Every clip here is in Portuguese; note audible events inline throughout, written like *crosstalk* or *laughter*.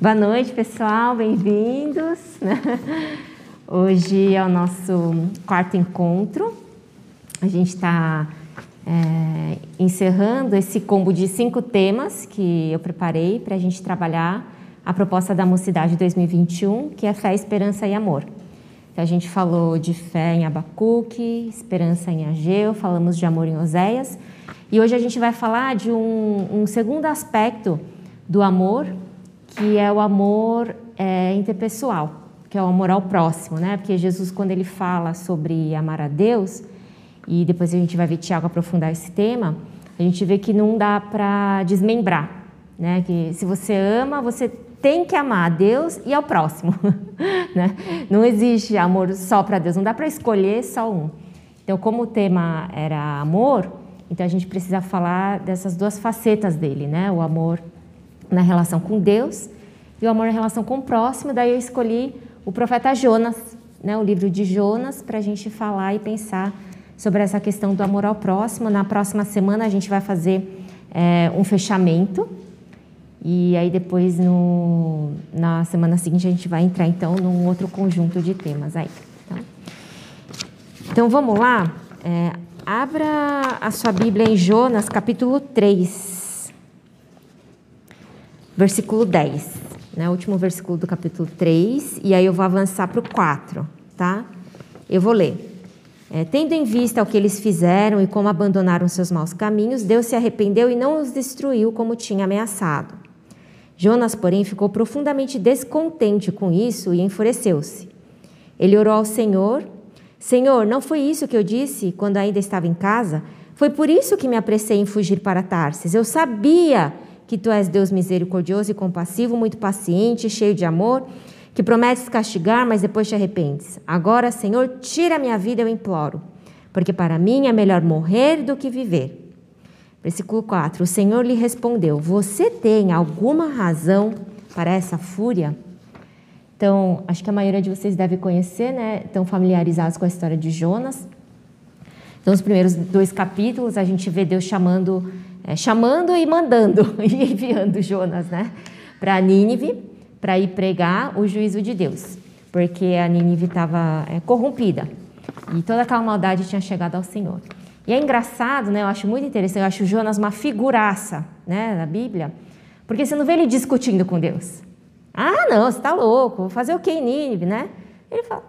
Boa noite, pessoal, bem-vindos. Hoje é o nosso quarto encontro. A gente está é, encerrando esse combo de cinco temas que eu preparei para a gente trabalhar a proposta da Mocidade 2021, que é fé, esperança e amor. Então, a gente falou de fé em Abacuque, esperança em Ageu, falamos de amor em Oséias. E hoje a gente vai falar de um, um segundo aspecto do amor, que é o amor é, interpessoal, que é o amor ao próximo, né? Porque Jesus, quando ele fala sobre amar a Deus, e depois a gente vai ver Tiago aprofundar esse tema, a gente vê que não dá para desmembrar, né? Que se você ama, você tem que amar a Deus e ao próximo, *laughs* né? Não existe amor só para Deus, não dá para escolher só um. Então, como o tema era amor, então a gente precisa falar dessas duas facetas dele, né? O amor na relação com Deus e o amor na relação com o próximo. Daí eu escolhi o profeta Jonas, né? O livro de Jonas, para a gente falar e pensar sobre essa questão do amor ao próximo. Na próxima semana a gente vai fazer é, um fechamento e aí depois no, na semana seguinte a gente vai entrar então num outro conjunto de temas aí. Tá? Então vamos lá. É, Abra a sua Bíblia em Jonas, capítulo 3, versículo 10, né? O último versículo do capítulo 3, e aí eu vou avançar para o 4, tá? Eu vou ler. É, Tendo em vista o que eles fizeram e como abandonaram seus maus caminhos, Deus se arrependeu e não os destruiu como tinha ameaçado. Jonas, porém, ficou profundamente descontente com isso e enfureceu-se. Ele orou ao Senhor Senhor, não foi isso que eu disse quando ainda estava em casa? Foi por isso que me apressei em fugir para Tarsis. Eu sabia que tu és Deus misericordioso e compassivo, muito paciente, cheio de amor, que prometes castigar, mas depois te arrependes. Agora, Senhor, tira a minha vida, eu imploro, porque para mim é melhor morrer do que viver. Versículo 4: O Senhor lhe respondeu: Você tem alguma razão para essa fúria? Então, acho que a maioria de vocês deve conhecer, né? Estão familiarizados com a história de Jonas. Então, os primeiros dois capítulos, a gente vê Deus chamando, é, chamando e mandando, *laughs* e enviando Jonas, né? Para Nínive, para ir pregar o juízo de Deus. Porque a Nínive estava é, corrompida. E toda aquela maldade tinha chegado ao Senhor. E é engraçado, né? Eu acho muito interessante, eu acho Jonas uma figuraça, né? Na Bíblia. Porque você não vê ele discutindo com Deus. Ah, não, você está louco, vou fazer o que em Nínive, né? Ele fala,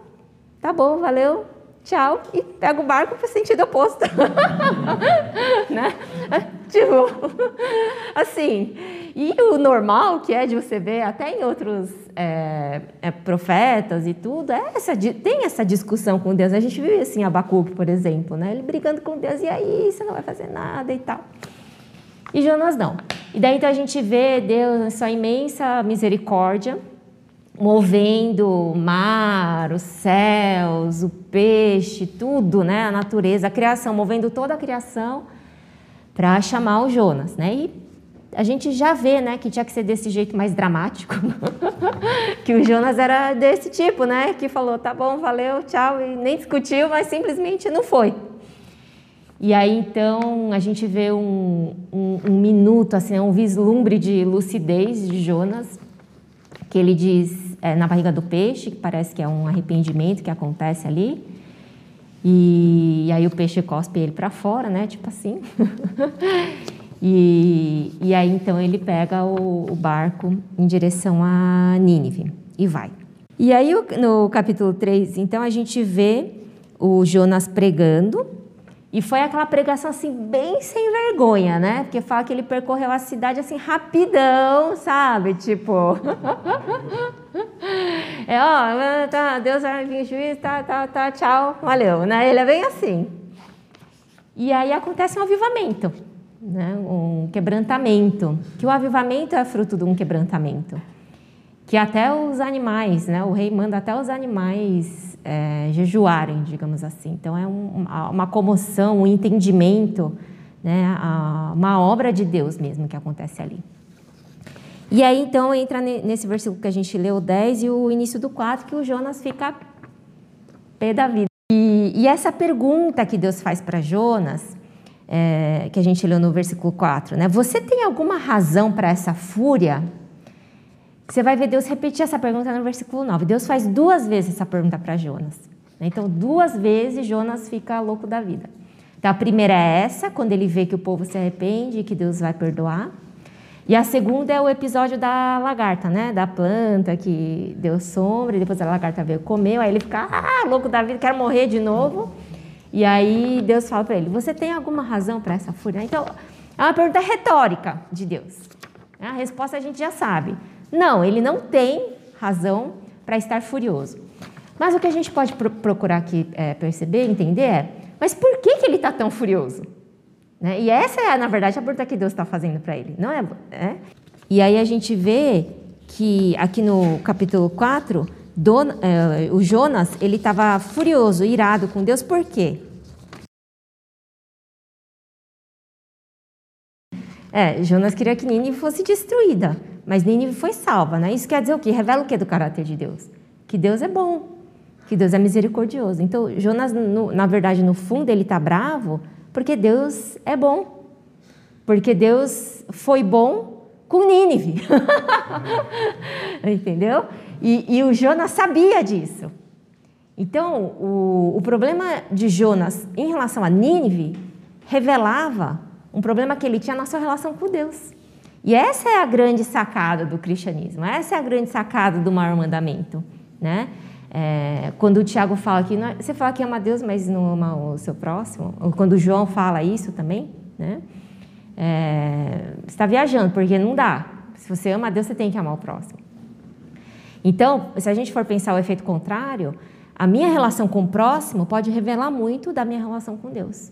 tá bom, valeu, tchau, e pega o barco para o sentido oposto. *laughs* né? Tipo, assim, e o normal que é de você ver até em outros é, é, profetas e tudo, é essa, tem essa discussão com Deus. A gente viu assim Abacuque, por exemplo, né? ele brigando com Deus, e aí, você não vai fazer nada e tal. E Jonas não. E daí então a gente vê Deus, sua imensa misericórdia, movendo o mar, os céus, o peixe, tudo, né? A natureza, a criação, movendo toda a criação para chamar o Jonas, né? E a gente já vê, né, que tinha que ser desse jeito mais dramático, *laughs* que o Jonas era desse tipo, né, que falou, tá bom, valeu, tchau, e nem discutiu, mas simplesmente não foi. E aí então a gente vê um, um, um minuto, assim, um vislumbre de lucidez de Jonas, que ele diz é, na barriga do peixe, que parece que é um arrependimento que acontece ali. E, e aí o peixe cospe ele para fora, né? Tipo assim. *laughs* e, e aí então ele pega o, o barco em direção a Nínive e vai. E aí no capítulo 3, então a gente vê o Jonas pregando e foi aquela pregação assim, bem sem vergonha, né? Porque fala que ele percorreu a cidade assim, rapidão, sabe? Tipo. *laughs* é, ó, tá, Deus vai vir juiz, tá, tá, tá, tchau, valeu, né? Ele é bem assim. E aí acontece um avivamento, né? um quebrantamento. Que o avivamento é fruto de um quebrantamento. Que até os animais, né? O rei manda até os animais é, jejuarem, digamos assim. Então é um, uma comoção, um entendimento, né, uma obra de Deus mesmo que acontece ali. E aí então entra nesse versículo que a gente leu 10 e o início do 4, que o Jonas fica pé da vida. E, e essa pergunta que Deus faz para Jonas, é, que a gente leu no versículo 4, né? Você tem alguma razão para essa fúria? Você vai ver Deus repetir essa pergunta no versículo 9. Deus faz duas vezes essa pergunta para Jonas. Então, duas vezes Jonas fica louco da vida. Então, a primeira é essa, quando ele vê que o povo se arrepende e que Deus vai perdoar. E a segunda é o episódio da lagarta, né? Da planta que deu sombra e depois a lagarta veio comer. Aí ele fica ah, louco da vida, quer morrer de novo. E aí Deus fala para ele: Você tem alguma razão para essa fúria? Então, é uma pergunta retórica de Deus. A resposta a gente já sabe. Não, ele não tem razão para estar furioso. Mas o que a gente pode procurar aqui é, perceber, entender é mas por que, que ele está tão furioso? Né? E essa é, na verdade, a pergunta que Deus está fazendo para ele, não é, é? E aí a gente vê que aqui no capítulo 4, Don, é, o Jonas, ele estava furioso, irado com Deus, por quê? É, Jonas queria que Nínive fosse destruída, mas Nínive foi salva, né? Isso quer dizer o quê? Revela o quê do caráter de Deus? Que Deus é bom, que Deus é misericordioso. Então, Jonas, no, na verdade, no fundo, ele está bravo porque Deus é bom. Porque Deus foi bom com Nínive. *laughs* Entendeu? E, e, o Jonas sabia disso. Então, o, o problema de Jonas em relação a Nínive revelava um problema que ele tinha na sua relação com Deus. E essa é a grande sacada do cristianismo, essa é a grande sacada do maior mandamento, né? É, quando o Tiago fala que é, você fala que ama Deus, mas não ama o seu próximo, ou quando o João fala isso também, né? É, você está viajando, porque não dá. Se você ama Deus, você tem que amar o próximo. Então, se a gente for pensar o efeito contrário, a minha relação com o próximo pode revelar muito da minha relação com Deus.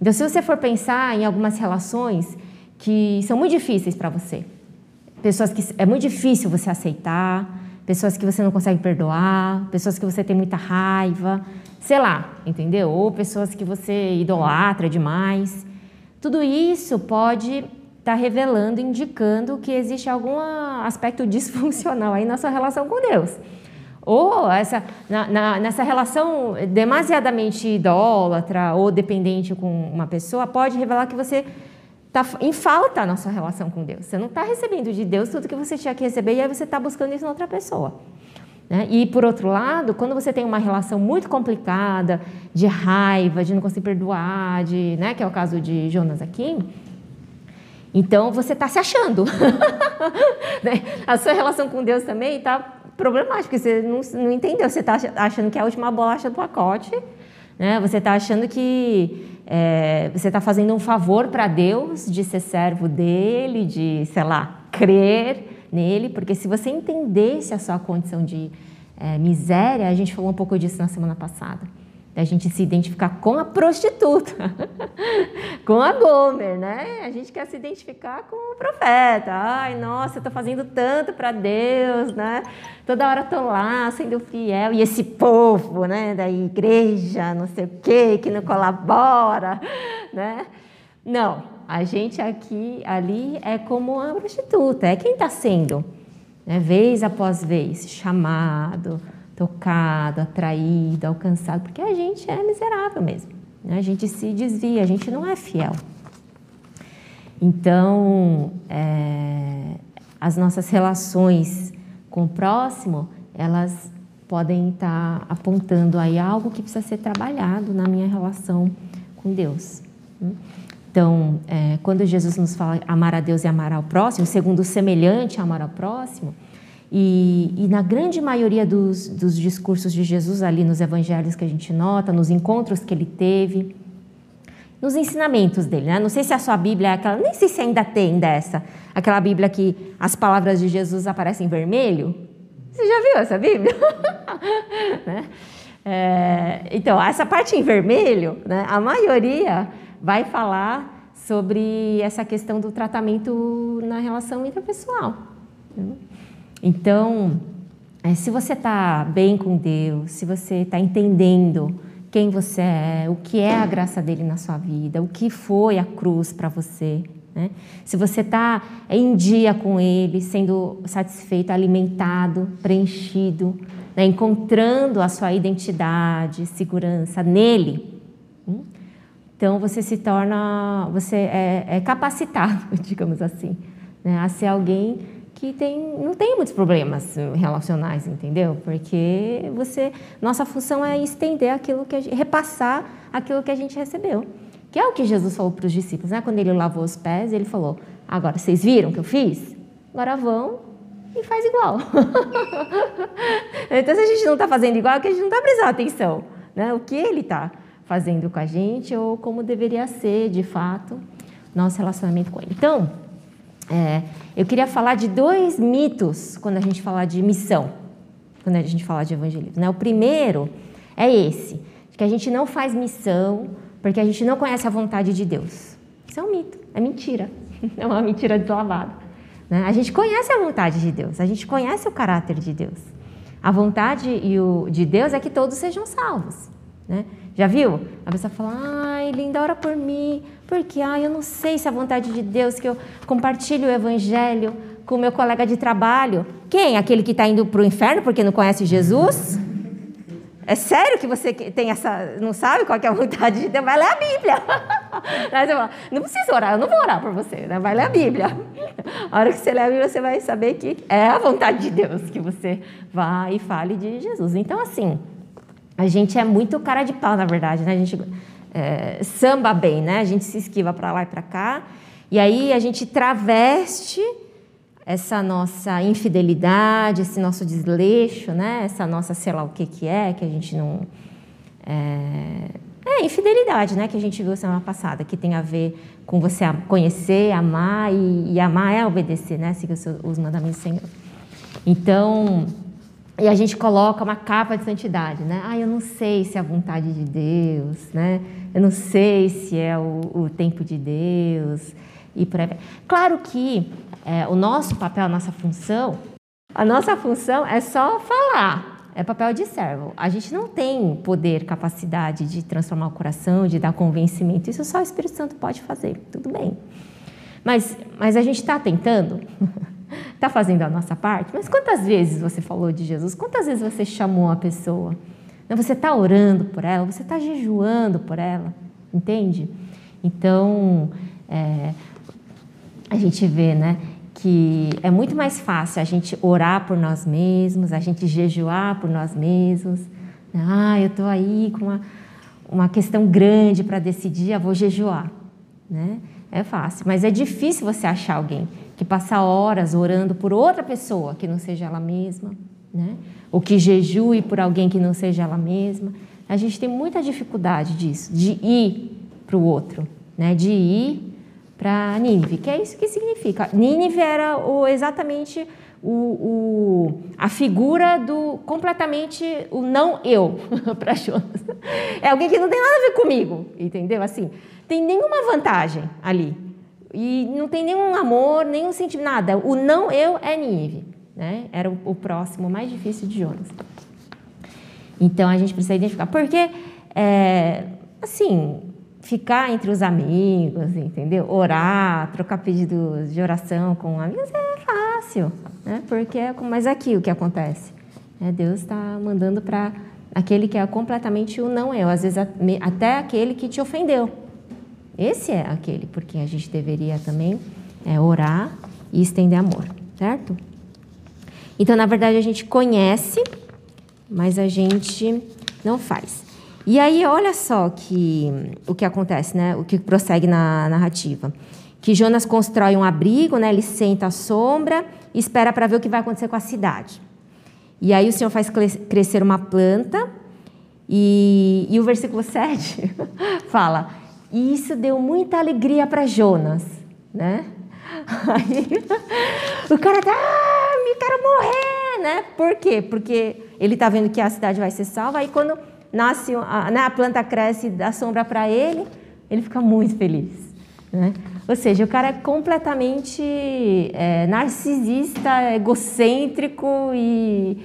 Então, se você for pensar em algumas relações que são muito difíceis para você, pessoas que é muito difícil você aceitar, pessoas que você não consegue perdoar, pessoas que você tem muita raiva, sei lá, entendeu? Ou pessoas que você idolatra demais. Tudo isso pode estar tá revelando, indicando que existe algum aspecto disfuncional aí na sua relação com Deus. Ou essa, na, na, nessa relação demasiadamente idólatra ou dependente com uma pessoa, pode revelar que você está em falta a nossa relação com Deus. Você não está recebendo de Deus tudo que você tinha que receber e aí você está buscando isso em outra pessoa. Né? E, por outro lado, quando você tem uma relação muito complicada, de raiva, de não conseguir perdoar, de, né, que é o caso de Jonas aqui, então você está se achando. *laughs* Né? a sua relação com Deus também está problemática, porque você não, não entendeu. Você está achando que é a última bolacha do pacote, né? você está achando que é, você está fazendo um favor para Deus de ser servo dele, de, sei lá, crer nele, porque se você entendesse a sua condição de é, miséria, a gente falou um pouco disso na semana passada a gente se identificar com a prostituta, *laughs* com a Gomer, né? A gente quer se identificar com o profeta. Ai, nossa, eu estou fazendo tanto para Deus, né? Toda hora estou lá sendo fiel. E esse povo, né, da igreja, não sei o quê, que não colabora, né? Não, a gente aqui, ali, é como a prostituta, é quem está sendo, né? vez após vez, chamado, tocado, atraído, alcançado, porque a gente é miserável mesmo. Né? A gente se desvia, a gente não é fiel. Então, é, as nossas relações com o próximo, elas podem estar apontando aí algo que precisa ser trabalhado na minha relação com Deus. Né? Então, é, quando Jesus nos fala amar a Deus e amar ao próximo, segundo o semelhante amar ao próximo, e, e, na grande maioria dos, dos, discursos de Jesus ali nos evangelhos que a gente nota, nos encontros que ele teve, nos ensinamentos dele, né? Não sei se a sua Bíblia é aquela, nem sei se ainda tem dessa, aquela Bíblia que as palavras de Jesus aparecem em vermelho. Você já viu essa Bíblia? *laughs* né? é, então, essa parte em vermelho, né, a maioria vai falar sobre essa questão do tratamento na relação interpessoal. Né? Então, é, se você está bem com Deus, se você está entendendo quem você é, o que é a graça dele na sua vida, o que foi a cruz para você, né? se você está em dia com ele, sendo satisfeito, alimentado, preenchido, né? encontrando a sua identidade, segurança nele, hum? então você se torna, você é, é capacitado, *laughs* digamos assim, né? a ser alguém que tem, não tem muitos problemas relacionais, entendeu? Porque você, nossa função é estender aquilo que gente, repassar aquilo que a gente recebeu, que é o que Jesus falou para os discípulos, né? Quando ele lavou os pés, ele falou: agora vocês viram o que eu fiz? Agora vão e faz igual. *laughs* então, se a gente não está fazendo igual, é que a gente não está prestando atenção, né? O que ele está fazendo com a gente ou como deveria ser, de fato, nosso relacionamento com ele. Então, é, eu queria falar de dois mitos quando a gente fala de missão, quando a gente fala de evangelismo. Né? O primeiro é esse, que a gente não faz missão porque a gente não conhece a vontade de Deus. Isso é um mito, é mentira, *laughs* é uma mentira deslavada. Né? A gente conhece a vontade de Deus, a gente conhece o caráter de Deus. A vontade de Deus é que todos sejam salvos. Né? Já viu? A pessoa fala, ai, linda, ora por mim, porque ai, eu não sei se é a vontade de Deus que eu compartilhe o evangelho com o meu colega de trabalho. Quem? Aquele que está indo para o inferno porque não conhece Jesus? É sério que você tem essa. não sabe qual é a vontade de Deus? Vai ler a Bíblia. *laughs* Fala, não precisa orar, eu não vou orar por você, né? vai ler a Bíblia. *laughs* A hora que você ler a Bíblia, você vai saber que é a vontade de Deus que você vá e fale de Jesus. Então, assim, a gente é muito cara de pau, na verdade, né? A gente é, samba bem, né? A gente se esquiva para lá e para cá. E aí a gente traveste essa nossa infidelidade, esse nosso desleixo, né? Essa nossa sei lá o que que é, que a gente não é, é infidelidade, né? Que a gente viu semana passada, que tem a ver com você conhecer, amar e, e amar é obedecer, né? Seguir os mandamentos do Senhor. Então e a gente coloca uma capa de santidade, né? Ah, eu não sei se é a vontade de Deus, né? Eu não sei se é o, o tempo de Deus e por aí. Claro que é, o nosso papel, a nossa função, a nossa função é só falar, é papel de servo. A gente não tem poder, capacidade de transformar o coração, de dar convencimento. Isso só o Espírito Santo pode fazer, tudo bem. Mas, mas a gente está tentando. *laughs* está fazendo a nossa parte, mas quantas vezes você falou de Jesus? Quantas vezes você chamou a pessoa? Você está orando por ela, você está jejuando por ela, entende? Então, é, a gente vê, né, que é muito mais fácil a gente orar por nós mesmos, a gente jejuar por nós mesmos. Ah, eu estou aí com uma, uma questão grande para decidir, eu vou jejuar, né? É fácil, mas é difícil você achar alguém que passa horas orando por outra pessoa que não seja ela mesma, né? ou que jejue por alguém que não seja ela mesma. A gente tem muita dificuldade disso, de ir para o outro, né? de ir para Nínive, que é isso que significa. Nínive era o, exatamente o, o, a figura do completamente o não eu *laughs* para Jonas. É alguém que não tem nada a ver comigo, entendeu? Assim, tem nenhuma vantagem ali. E não tem nenhum amor, nenhum sentimento, nada. O não eu é Nínive. Né? Era o, o, próximo mais difícil de Jonas. Então a gente precisa identificar. Porque, é, assim, ficar entre os amigos, entendeu? Orar, trocar pedidos de oração com amigos é fácil. Né? Porque, é mas aqui o que acontece? É, Deus está mandando para aquele que é completamente o não eu, às vezes até aquele que te ofendeu. Esse é aquele por quem a gente deveria também é, orar e estender amor, certo? Então, na verdade, a gente conhece, mas a gente não faz. E aí, olha só que o que acontece, né? O que prossegue na narrativa. Que Jonas constrói um abrigo, né? Ele senta à sombra e espera para ver o que vai acontecer com a cidade. E aí o Senhor faz crescer uma planta e, e o versículo *laughs* 7 fala: e isso deu muita alegria para Jonas, né? *laughs* Aí, o cara tá, ah, me quero morrer, né? Por quê? Porque ele tá vendo que a cidade vai ser salva. Aí quando nasce, a, né, a planta cresce dá sombra para ele, ele fica muito feliz, né? Ou seja, o cara é completamente é, narcisista, egocêntrico e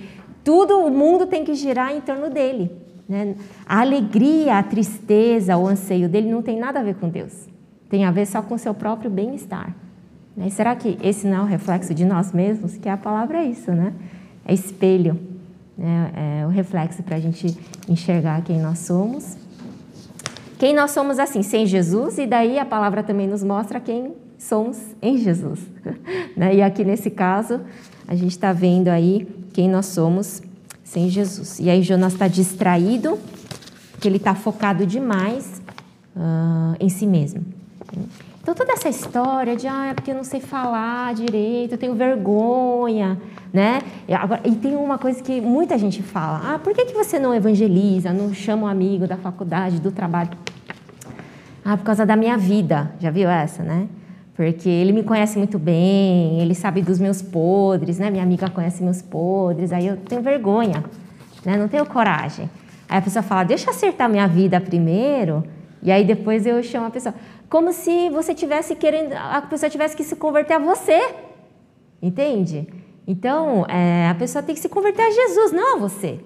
tudo o mundo tem que girar em torno dele. Né? A alegria, a tristeza, o anseio dele não tem nada a ver com Deus. Tem a ver só com o seu próprio bem-estar. Né? Será que esse não é o reflexo de nós mesmos? Que a palavra é isso, né? É espelho. Né? É o reflexo para a gente enxergar quem nós somos. Quem nós somos assim, sem Jesus, e daí a palavra também nos mostra quem somos em Jesus. *laughs* Né? E aqui nesse caso, a gente está vendo aí quem nós somos sem Jesus. E aí Jonas está distraído, que ele está focado demais uh, em si mesmo. Então toda essa história de ah, é porque eu não sei falar direito, eu tenho vergonha, né? E, agora, e tem uma coisa que muita gente fala: ah, por que, que você não evangeliza, não chama um amigo da faculdade, do trabalho? Ah, por causa da minha vida. Já viu essa, né? Porque ele me conhece muito bem, ele sabe dos meus podres, né? Minha amiga conhece meus podres, aí eu tenho vergonha, né? Não tenho coragem. Aí a pessoa fala: deixa eu acertar minha vida primeiro, e aí depois eu chamo a pessoa. Como se você tivesse querendo, a pessoa tivesse que se converter a você, entende? Então, é, a pessoa tem que se converter a Jesus, não a você.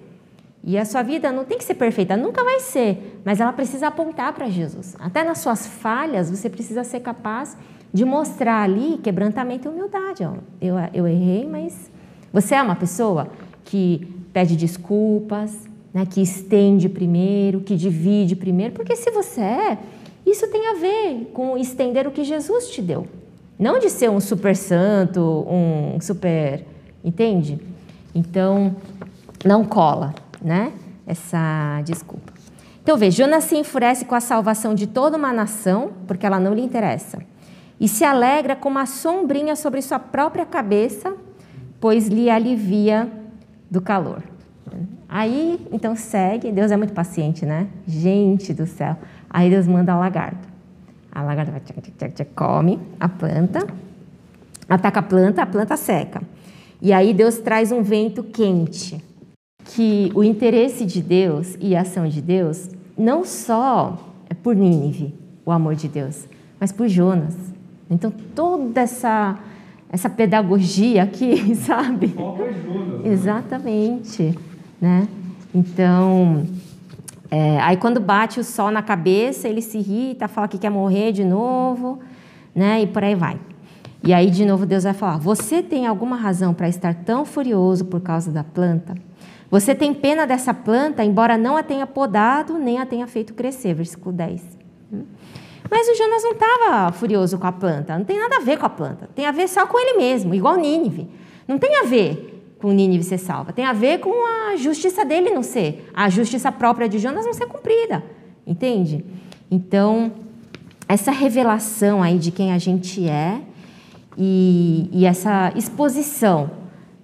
E a sua vida não tem que ser perfeita, nunca vai ser, mas ela precisa apontar para Jesus. Até nas suas falhas, você precisa ser capaz de mostrar ali quebrantamento e humildade. Eu, eu errei, mas você é uma pessoa que pede desculpas, né, que estende primeiro, que divide primeiro, porque se você é, isso tem a ver com estender o que Jesus te deu. Não de ser um super santo, um super. Entende? Então, não cola, né? Essa desculpa. Então, veja, Jonas se enfurece com a salvação de toda uma nação, porque ela não lhe interessa, e se alegra com uma sombrinha sobre sua própria cabeça, pois lhe alivia do calor. Aí, então segue, Deus é muito paciente, né? Gente do céu. Aí Deus manda a lagarta. A lagarta vai, tchac, tchac, tchac, come a planta, ataca a planta, a planta seca. E aí Deus traz um vento quente. Que o interesse de Deus e a ação de Deus não só é por Nínive, o amor de Deus, mas por Jonas. Então toda essa essa pedagogia aqui, *laughs* sabe? É Exatamente, né? Então, é, aí quando bate o sol na cabeça, ele se irrita, fala que quer morrer de novo, né? E por aí vai. E aí de novo Deus vai falar: Você tem alguma razão para estar tão furioso por causa da planta? Você tem pena dessa planta, embora não a tenha podado, nem a tenha feito crescer. Versículo 10. Mas o Jonas não estava furioso com a planta, não tem nada a ver com a planta, tem a ver só com ele mesmo, igual Nínive. Não tem a ver com Nínive ser salva. Tem a ver com a justiça dele não ser, a justiça própria de Jonas não ser cumprida. Entende? Então, essa revelação aí de quem a gente é e, e essa exposição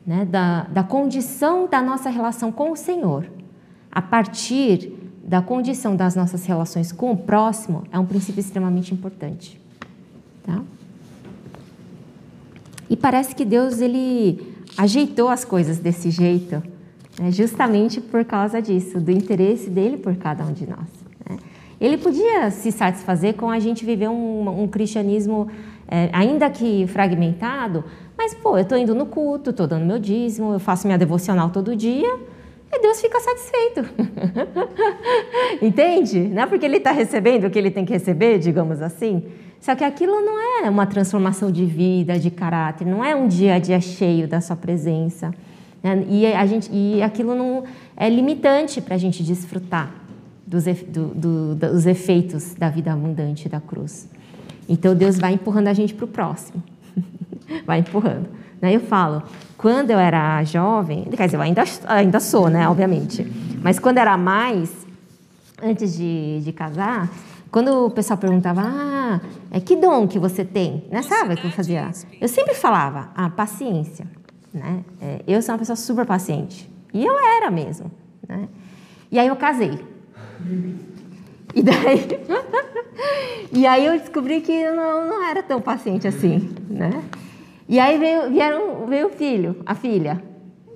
né, da, da condição da nossa relação com o Senhor, a partir da condição das nossas relações com o próximo, é um princípio extremamente importante. Tá? E parece que Deus ele ajeitou as coisas desse jeito, né, justamente por causa disso, do interesse dele por cada um de nós. Né? Ele podia se satisfazer com a gente viver um, um cristianismo, é, ainda que fragmentado, mas, pô, eu estou indo no culto, estou dando meu dízimo, eu faço minha devocional todo dia, e Deus fica satisfeito. *laughs* Entende? Não é porque ele está recebendo o que ele tem que receber, digamos assim. Só que aquilo não é uma transformação de vida, de caráter, não é um dia a dia cheio da sua presença. Né? E, a gente, e aquilo não é limitante para a gente desfrutar dos, do, do, dos efeitos da vida abundante da cruz. Então Deus vai empurrando a gente para o próximo. *laughs* vai empurrando. Né? Eu falo, quando eu era jovem, quer dizer, eu ainda, ainda sou, né, obviamente, mas quando era mais, antes de, de casar, quando o pessoal perguntava, ah, é que dom que você tem? Né? Sabe o que eu fazia? Eu sempre falava, ah, paciência. Né? É, eu sou uma pessoa super paciente. E eu era mesmo. Né? E aí eu casei. E daí, *laughs* e aí eu descobri que eu não, não era tão paciente assim, né? E aí veio, vieram, veio o filho, a filha.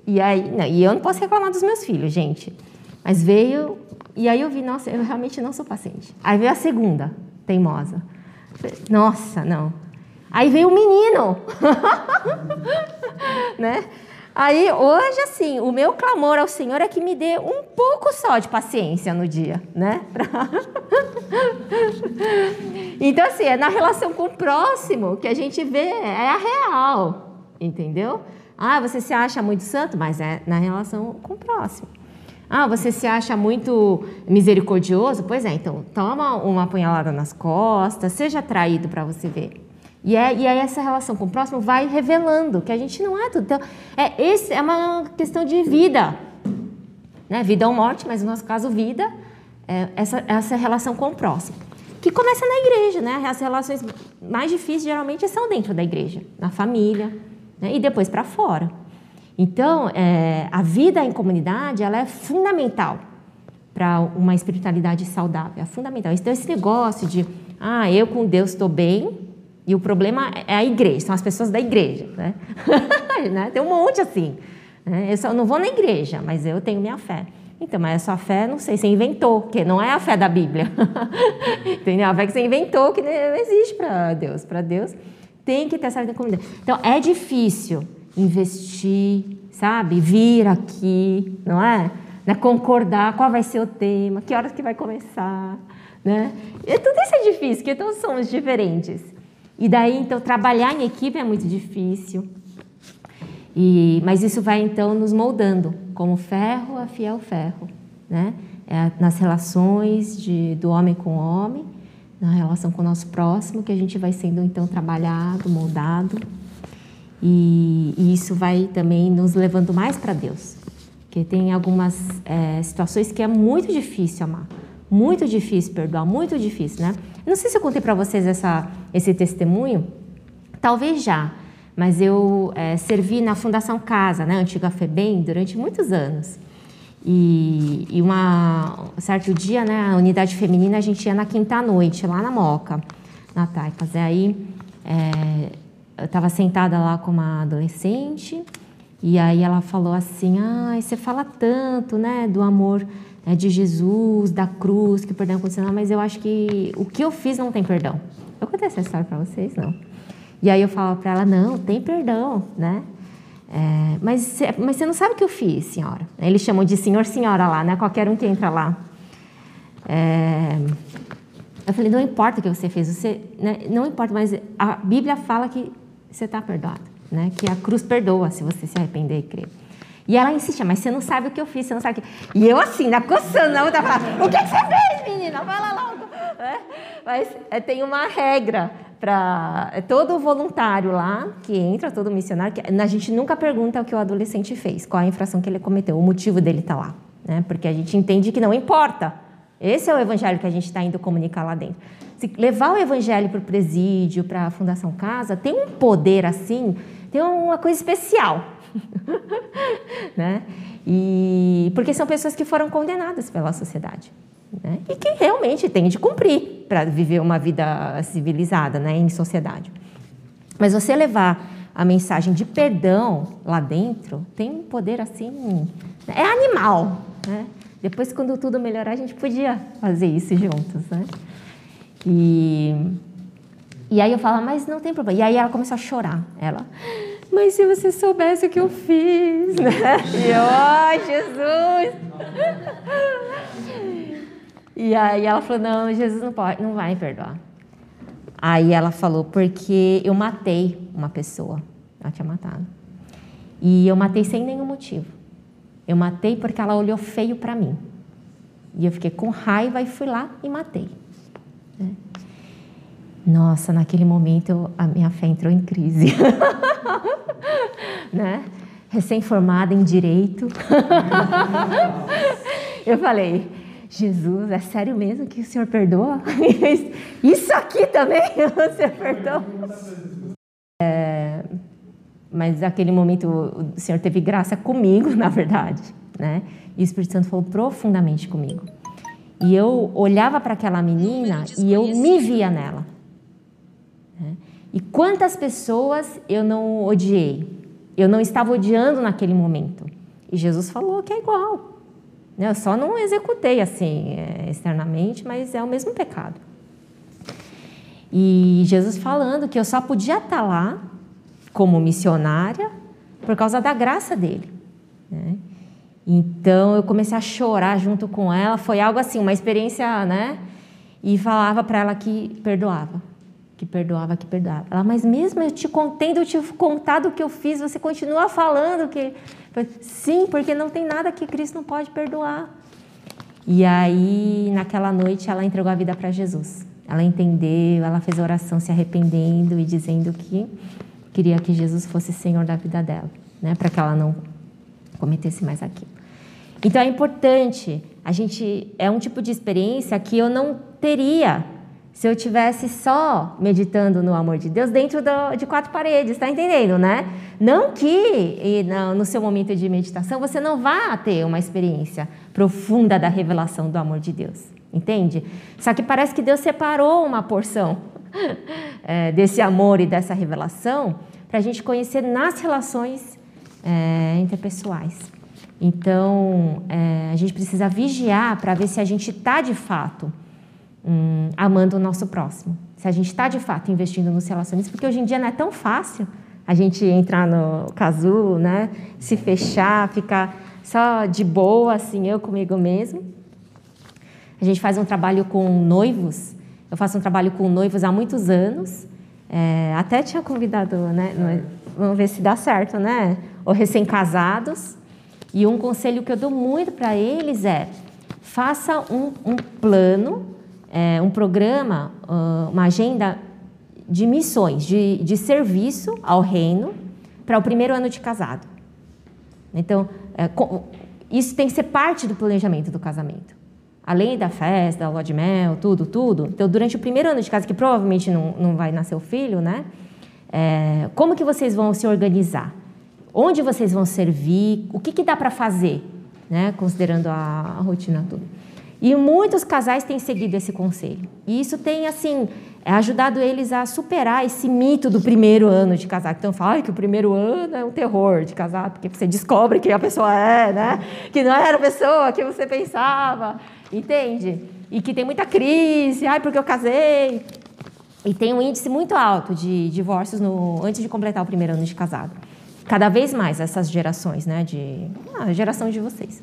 E aí, não, e eu não posso reclamar dos meus filhos, gente. Mas veio e aí eu vi, nossa, eu realmente não sou paciente. Aí veio a segunda, teimosa. Nossa, não. Aí veio o menino. *laughs* né? Aí hoje, assim, o meu clamor ao Senhor é que me dê um pouco só de paciência no dia, né? *laughs* então, assim, é na relação com o próximo que a gente vê, é a real, entendeu? Ah, você se acha muito santo, mas é na relação com o próximo. Ah, você se acha muito misericordioso? Pois é, então toma uma punhalada nas costas, seja traído para você ver. E, é, e aí essa relação com o próximo vai revelando que a gente não é tudo. Então, é, esse é uma questão de vida. Né? Vida ou morte, mas no nosso caso, vida. É essa, essa relação com o próximo. Que começa na igreja, né? As relações mais difíceis geralmente são dentro da igreja, na família, né? e depois para fora. Então, é, a vida em comunidade ela é fundamental para uma espiritualidade saudável, é fundamental. Então, esse negócio de, ah, eu com Deus estou bem, e o problema é a igreja, são as pessoas da igreja. Né? *laughs* né? Tem um monte assim. Né? Eu só não vou na igreja, mas eu tenho minha fé. Então, mas a sua fé, não sei, você inventou, que não é a fé da Bíblia. *laughs* Entendeu? A fé que você inventou que não existe para Deus. Para Deus tem que ter essa vida comunidade. Então, é difícil investir, sabe? Vir aqui, não é? Né? Concordar qual vai ser o tema, que horas que vai começar, né? E tudo isso é difícil, porque todos somos diferentes. E daí, então, trabalhar em equipe é muito difícil. E, mas isso vai, então, nos moldando, como ferro afia o ferro. Né? É nas relações de, do homem com o homem, na relação com o nosso próximo, que a gente vai sendo, então, trabalhado, moldado. E, e isso vai também nos levando mais para Deus. Porque tem algumas é, situações que é muito difícil amar. Muito difícil perdoar, muito difícil, né? Não sei se eu contei para vocês essa, esse testemunho, talvez já, mas eu é, servi na Fundação Casa, né, antiga FEBEM, durante muitos anos. E, e uma, um certo dia, né, a unidade feminina, a gente ia na quinta-noite, lá na Moca, na Taicas. E aí é, eu estava sentada lá com uma adolescente, e aí ela falou assim, ah, você fala tanto, né, do amor é de Jesus, da cruz, que o perdão condicional, mas eu acho que o que eu fiz não tem perdão. Eu contei essa história para vocês, não. E aí eu falo para ela, não, tem perdão, né? É, mas, mas você não sabe o que eu fiz, senhora. Eles chamam de senhor, senhora lá, né? Qualquer um que entra lá. É, eu falei, não importa o que você fez, você, né? não importa, mas a Bíblia fala que você está perdoado, né? Que a cruz perdoa se você se arrepender e crer. E ela insistia, mas você não sabe o que eu fiz, você não sabe o que. E eu assim, na coçando, na outra falando, o que, que você fez, menina? Fala logo. É, mas é, tem uma regra para é todo voluntário lá que entra, todo missionário, que a gente nunca pergunta o que o adolescente fez, qual a infração que ele cometeu, o motivo dele estar tá lá, né? Porque a gente entende que não importa. Esse é o evangelho que a gente está indo comunicar lá dentro. Se levar o evangelho para o presídio, para a Fundação Casa, tem um poder assim, tem uma coisa especial *laughs* né? E porque são pessoas que foram condenadas pela sociedade. Né? E que realmente têm de cumprir para viver uma vida civilizada né? em sociedade. Mas você levar a mensagem de perdão lá dentro tem um poder assim. É animal. Né? Depois, quando tudo melhorar, a gente podia fazer isso juntos. Né? E, e aí eu falo, mas não tem problema. E aí ela começou a chorar. Ela, mas se você soubesse o que eu fiz, né? *laughs* E eu, oh, Jesus! E aí ela falou, não, Jesus não pode, não vai me perdoar. Aí ela falou, porque eu matei uma pessoa. Ela tinha matado. E eu matei sem nenhum motivo. Eu matei porque ela olhou feio para mim. E eu fiquei com raiva e fui lá e matei. Né? Nossa, naquele momento a minha fé entrou em crise. *laughs* né? Recém-formada em direito. *laughs* eu falei, Jesus, é sério mesmo que o Senhor perdoa? *laughs* Isso aqui também o Senhor perdoa? É, mas naquele momento o Senhor teve graça comigo, na verdade. Né? E o Espírito Santo falou profundamente comigo. E eu olhava para aquela menina e eu me via nela. Né? E quantas pessoas eu não odiei? Eu não estava odiando naquele momento. E Jesus falou que é igual. Né? Eu só não executei assim é, externamente, mas é o mesmo pecado. E Jesus falando que eu só podia estar lá como missionária por causa da graça dele. Né? Então eu comecei a chorar junto com ela. Foi algo assim, uma experiência, né? E falava para ela que perdoava que perdoava, que perdoava. Ela, mas mesmo eu te contendo, eu te contado o que eu fiz, você continua falando que. Sim, porque não tem nada que Cristo não pode perdoar. E aí, naquela noite, ela entregou a vida para Jesus. Ela entendeu, ela fez a oração se arrependendo e dizendo que queria que Jesus fosse Senhor da vida dela, né? Para que ela não cometesse mais aquilo. Então é importante, a gente é um tipo de experiência que eu não teria se eu tivesse só meditando no amor de Deus dentro do, de quatro paredes, está entendendo, né? Não que no, no seu momento de meditação você não vá ter uma experiência profunda da revelação do amor de Deus, entende? Só que parece que Deus separou uma porção *laughs* é, desse amor e dessa revelação para a gente conhecer nas relações é, interpessoais. Então, é, a gente precisa vigiar para ver se a gente está de fato hum, amando o nosso próximo. Se a gente está de fato investindo nos relacionamentos, porque hoje em dia não é tão fácil a gente entrar no casulo, né? Se fechar, ficar só de boa, assim, eu comigo mesmo. A gente faz um trabalho com noivos. Eu faço um trabalho com noivos há muitos anos. É, até tinha convidado, né? Vamos ver se dá certo, né? Ou recém-casados. E um conselho que eu dou muito para eles é: faça um, um plano é, um programa, uma agenda de missões, de, de serviço ao reino para o primeiro ano de casado. Então, é, isso tem que ser parte do planejamento do casamento. Além da festa, da lua de mel, tudo, tudo. Então, durante o primeiro ano de casa, que provavelmente não, não vai nascer o filho, né? É, como que vocês vão se organizar? Onde vocês vão servir? O que, que dá para fazer, né? Considerando a, a rotina tudo. E muitos casais têm seguido esse conselho. E isso tem, assim, ajudado eles a superar esse mito do primeiro ano de casar. Então, fala que o primeiro ano é um terror de casar, porque você descobre quem a pessoa é, né? Que não era a pessoa que você pensava, entende? E que tem muita crise, ai, porque eu casei. E tem um índice muito alto de divórcios no, antes de completar o primeiro ano de casado. Cada vez mais essas gerações, né? De, ah, a geração de vocês.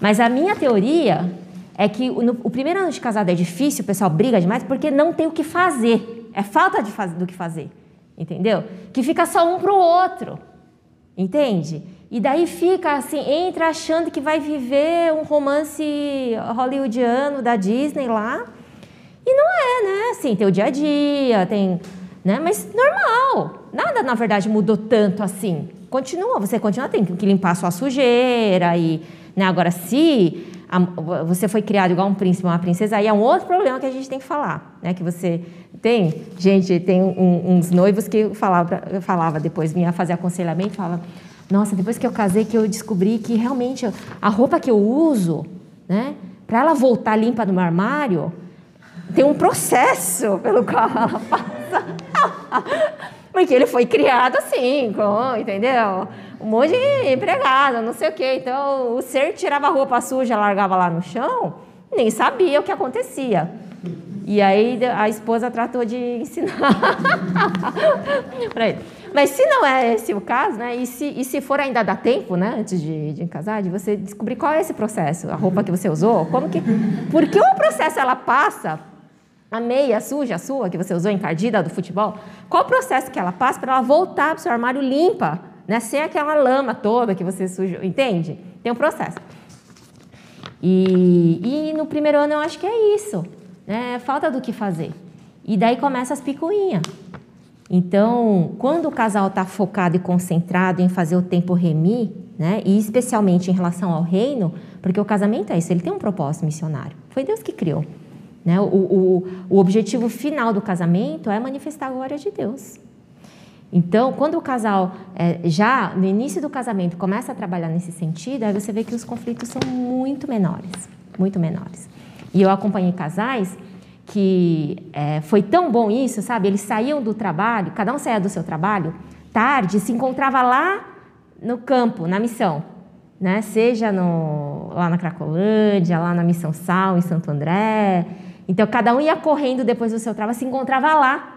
Mas a minha teoria é que no, o primeiro ano de casado é difícil, o pessoal briga demais porque não tem o que fazer. É falta de faz, do que fazer. Entendeu? Que fica só um para o outro. Entende? E daí fica assim, entra achando que vai viver um romance hollywoodiano da Disney lá. E não é, né? Assim, tem o dia a dia, tem. Né? Mas normal. Nada, na verdade, mudou tanto assim. Continua, você continua tendo que limpar sua sujeira e. Né? Agora, se você foi criado igual um príncipe, uma princesa, aí é um outro problema que a gente tem que falar, né? Que você tem, gente, tem um, uns noivos que falava, falava depois vinha fazer aconselhamento, falava, nossa, depois que eu casei que eu descobri que realmente a roupa que eu uso, né? Para ela voltar limpa no meu armário, tem um processo pelo qual ela passa. *laughs* Porque ele foi criado assim, entendeu? Um monte de empregada, não sei o quê. Então, o ser tirava a roupa suja, largava lá no chão, nem sabia o que acontecia. E aí a esposa tratou de ensinar *laughs* ele. Mas se não é esse o caso, né? E se, e se for ainda dá tempo, né? Antes de, de casar, de você descobrir qual é esse processo, a roupa que você usou, como que, porque o processo ela passa a meia suja sua que você usou encardida do futebol, qual o processo que ela passa para ela voltar para o seu armário limpa? Né? sem aquela lama toda que você sujou, entende? Tem um processo. E, e no primeiro ano eu acho que é isso, né? falta do que fazer. E daí começa as picuinhas. Então, quando o casal está focado e concentrado em fazer o tempo remir, né? e especialmente em relação ao reino, porque o casamento é isso, ele tem um propósito missionário. Foi Deus que criou. Né? O, o, o objetivo final do casamento é manifestar a glória de Deus. Então, quando o casal, é, já no início do casamento, começa a trabalhar nesse sentido, aí você vê que os conflitos são muito menores, muito menores. E eu acompanhei casais que é, foi tão bom isso, sabe? Eles saíam do trabalho, cada um saía do seu trabalho, tarde, se encontrava lá no campo, na missão, né? Seja no, lá na Cracolândia, lá na Missão Sal, em Santo André. Então, cada um ia correndo depois do seu trabalho, se encontrava lá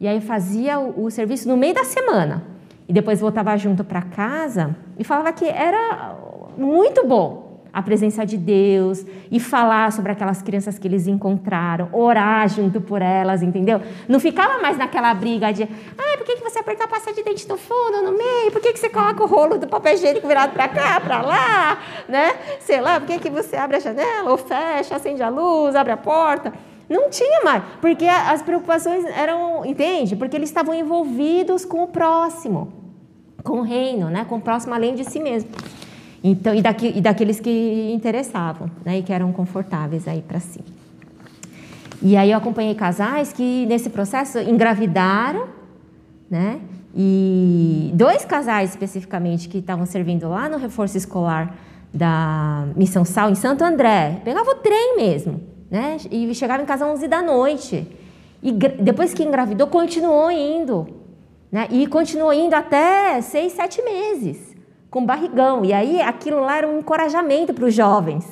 e aí fazia o, o serviço no meio da semana. E depois voltava junto para casa e falava que era muito bom a presença de Deus e falar sobre aquelas crianças que eles encontraram, orar junto por elas, entendeu? Não ficava mais naquela briga de, ah, por que, que você aperta a pasta de dente no fundo, no meio? Por que, que você coloca o rolo do papel higiênico virado para cá, para lá, né? Sei lá, por que, que você abre a janela ou fecha, acende a luz, abre a porta? Não tinha mais, porque as preocupações eram, entende? Porque eles estavam envolvidos com o próximo, com o reino, né? com o próximo além de si mesmo. Então, e, daqui, e daqueles que interessavam, né? E que eram confortáveis aí para si. E aí eu acompanhei casais que nesse processo engravidaram, né? E dois casais especificamente que estavam servindo lá no reforço escolar da Missão Sal em Santo André, pegava o trem mesmo, né? E chegava em casa às 11 da noite. E depois que engravidou, continuou indo, né? E continuou indo até seis, sete meses, com barrigão. E aí aquilo lá era um encorajamento para os jovens.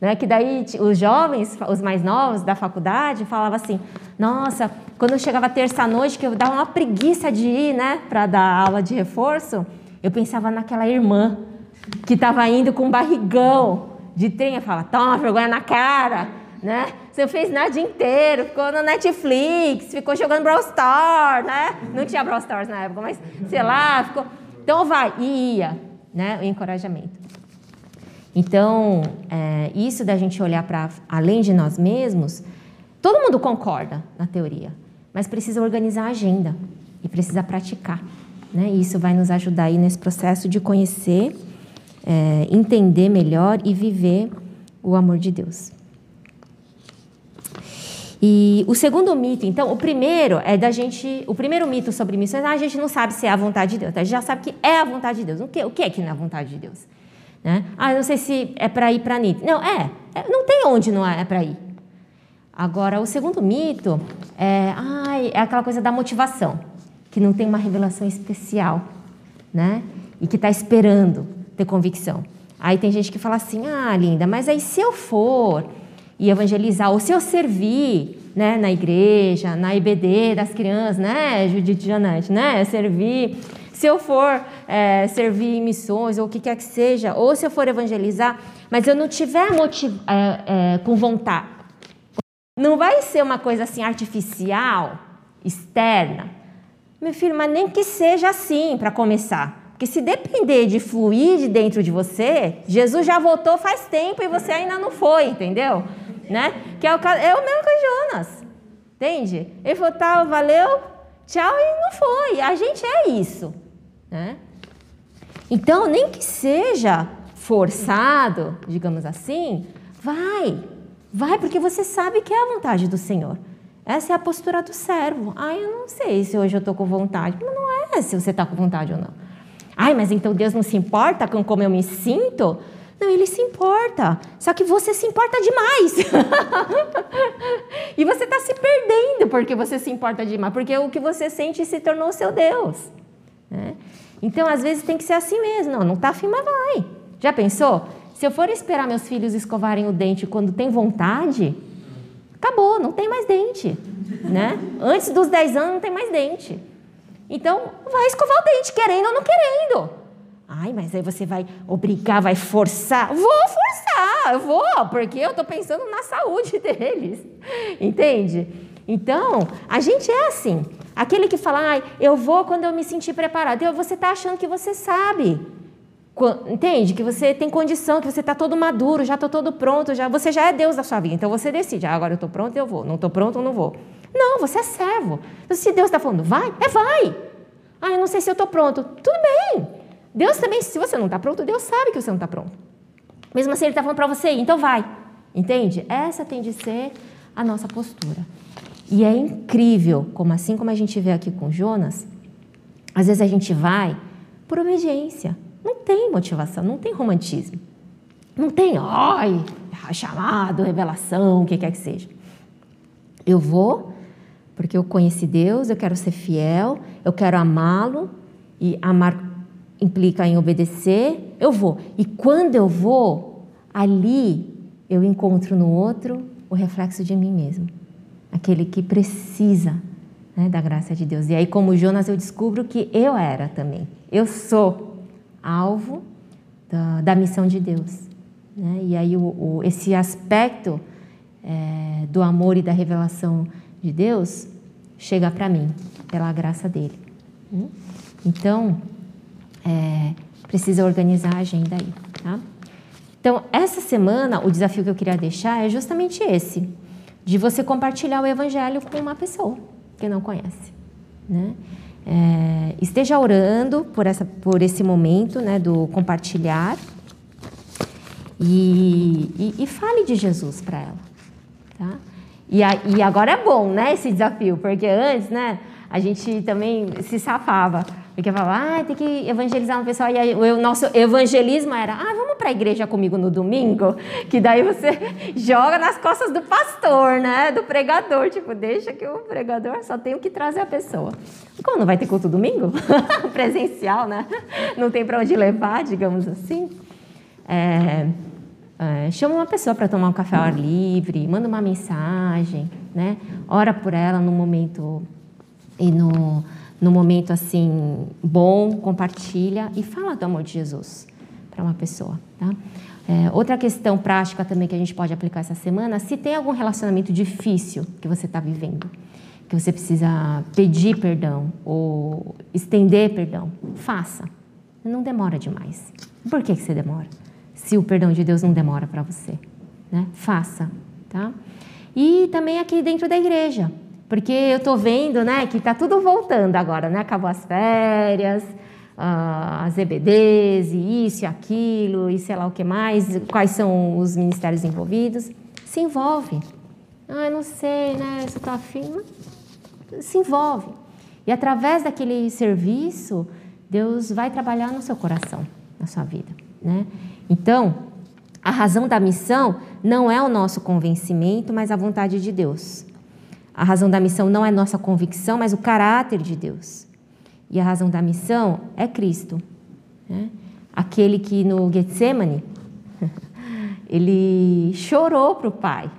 Né? Que daí os jovens, os mais novos da faculdade, falavam assim: Nossa, quando eu chegava terça-noite, que eu dava uma preguiça de ir né, para dar aula de reforço, eu pensava naquela irmã que estava indo com barrigão de trem. Eu falava: Toma vergonha na cara, né? Você fez nada o dia inteiro, ficou no Netflix, ficou jogando Brawl Stars, né? Não tinha Brawl Stars na época, mas sei lá, ficou. Então vai, e ia, né? O encorajamento. Então, é, isso da gente olhar para além de nós mesmos, todo mundo concorda na teoria, mas precisa organizar a agenda e precisa praticar. Né? E isso vai nos ajudar aí nesse processo de conhecer, é, entender melhor e viver o amor de Deus. E o segundo mito, então, o primeiro é da gente, o primeiro mito sobre missões, ah, a gente não sabe se é a vontade de Deus, a gente já sabe que é a vontade de Deus. O que, o que é que não é a vontade de Deus? Né? Ah, não sei se é para ir para NIT. Não, é, é, Não tem onde não é, é para ir. Agora, o segundo mito é, ai, é aquela coisa da motivação, que não tem uma revelação especial, né? E que está esperando ter convicção. Aí tem gente que fala assim, ah, linda, mas aí se eu for e evangelizar, ou se eu servir né, na igreja, na IBD das crianças, né, Judite Janete, né, servir se eu for é, servir em missões ou o que quer que seja, ou se eu for evangelizar, mas eu não tiver motiv é, é, com vontade, não vai ser uma coisa assim artificial, externa. Meu filho, mas nem que seja assim para começar. Porque se depender de fluir de dentro de você, Jesus já voltou faz tempo e você ainda não foi, entendeu? Né? Que é o, é que Jonas. Entende? Ele falou, tá, valeu, tchau, e não foi. A gente é isso. Né? Então, nem que seja forçado, digamos assim, vai, vai, porque você sabe que é a vontade do Senhor. Essa é a postura do servo. Ai, eu não sei se hoje eu estou com vontade. Mas não é se você está com vontade ou não. Ai, mas então Deus não se importa com como eu me sinto? Não, ele se importa. Só que você se importa demais. *laughs* e você está se perdendo porque você se importa demais. Porque o que você sente se tornou seu Deus. Né? Então, às vezes, tem que ser assim mesmo. Não, não está afim, mas vai. Já pensou? Se eu for esperar meus filhos escovarem o dente quando tem vontade, acabou, não tem mais dente. Né? Antes dos 10 anos não tem mais dente. Então, vai escovar o dente, querendo ou não querendo. Ai, mas aí você vai obrigar, vai forçar. Vou forçar, eu vou, porque eu estou pensando na saúde *laughs* deles. Entende? Então, a gente é assim. Aquele que fala, ah, eu vou quando eu me sentir preparado. Então, você está achando que você sabe. Entende? Que você tem condição, que você está todo maduro, já estou todo pronto, já você já é Deus da sua vida. Então você decide, ah, agora eu estou pronto, eu vou. Não estou pronto, eu não vou. Não, você é servo. Se Deus está falando, vai, é vai. Ah, eu não sei se eu estou pronto. Tudo bem. Deus também, se você não está pronto, Deus sabe que você não está pronto. Mesmo assim, Ele está falando para você ir, então vai. Entende? Essa tem de ser a nossa postura. E é incrível, como assim como a gente vê aqui com Jonas, às vezes a gente vai por obediência. Não tem motivação, não tem romantismo. Não tem, ai, chamado, revelação, o que quer que seja. Eu vou porque eu conheci Deus, eu quero ser fiel, eu quero amá-lo e amar implica em obedecer. Eu vou. E quando eu vou, ali eu encontro no outro o reflexo de mim mesmo aquele que precisa né, da graça de Deus. E aí, como Jonas, eu descubro que eu era também. Eu sou alvo da, da missão de Deus. Né? E aí, o, o, esse aspecto é, do amor e da revelação de Deus chega para mim, pela graça dele. Hum? Então, é, precisa organizar a agenda aí. Tá? Então, essa semana, o desafio que eu queria deixar é justamente esse de você compartilhar o evangelho com uma pessoa que não conhece, né? É, esteja orando por, essa, por esse momento né, do compartilhar e, e, e fale de Jesus para ela. Tá? E, a, e agora é bom né, esse desafio, porque antes né, a gente também se safava. Porque falava, ah, tem que evangelizar uma pessoa. E aí, o nosso evangelismo era, ah, vamos para a igreja comigo no domingo? Que daí você *laughs* joga nas costas do pastor, né? Do pregador. Tipo, deixa que o pregador só tem o que trazer a pessoa. Como não vai ter culto domingo? *laughs* Presencial, né? Não tem para onde levar, digamos assim. É, é, chama uma pessoa para tomar um café ao ar livre, manda uma mensagem, né? Ora por ela no momento e no no momento assim bom, compartilha e fala do amor de Jesus para uma pessoa. Tá? É, outra questão prática também que a gente pode aplicar essa semana, se tem algum relacionamento difícil que você está vivendo, que você precisa pedir perdão ou estender perdão, faça. Não demora demais. Por que, que você demora? Se o perdão de Deus não demora para você, né? Faça, tá? E também aqui dentro da igreja, porque eu estou vendo né, que está tudo voltando agora, né? Acabou as férias, uh, as EBDs, e isso e aquilo, e sei lá o que mais, quais são os ministérios envolvidos. Se envolve. Ah, eu não sei, né? Se estou afim. Se envolve. E através daquele serviço, Deus vai trabalhar no seu coração, na sua vida. Né? Então, a razão da missão não é o nosso convencimento, mas a vontade de Deus. A razão da missão não é nossa convicção, mas o caráter de Deus. E a razão da missão é Cristo. Né? Aquele que no Getsemane, *laughs* ele chorou para o Pai,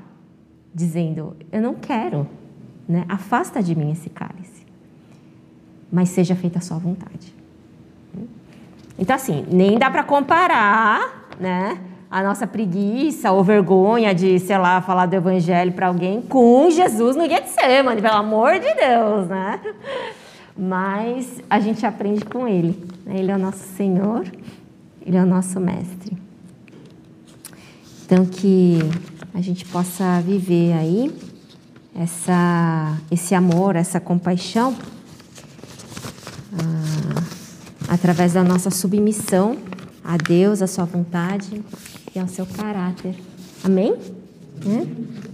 dizendo: Eu não quero, né? afasta de mim esse cálice, mas seja feita a sua vontade. Então, assim, nem dá para comparar, né? A nossa preguiça ou vergonha de, sei lá, falar do evangelho para alguém com Jesus no Getsemane, pelo amor de Deus, né? Mas a gente aprende com Ele. Né? Ele é o nosso Senhor, Ele é o nosso Mestre. Então, que a gente possa viver aí essa, esse amor, essa compaixão, ah, através da nossa submissão a Deus, a Sua vontade e ao seu caráter. Amém? É?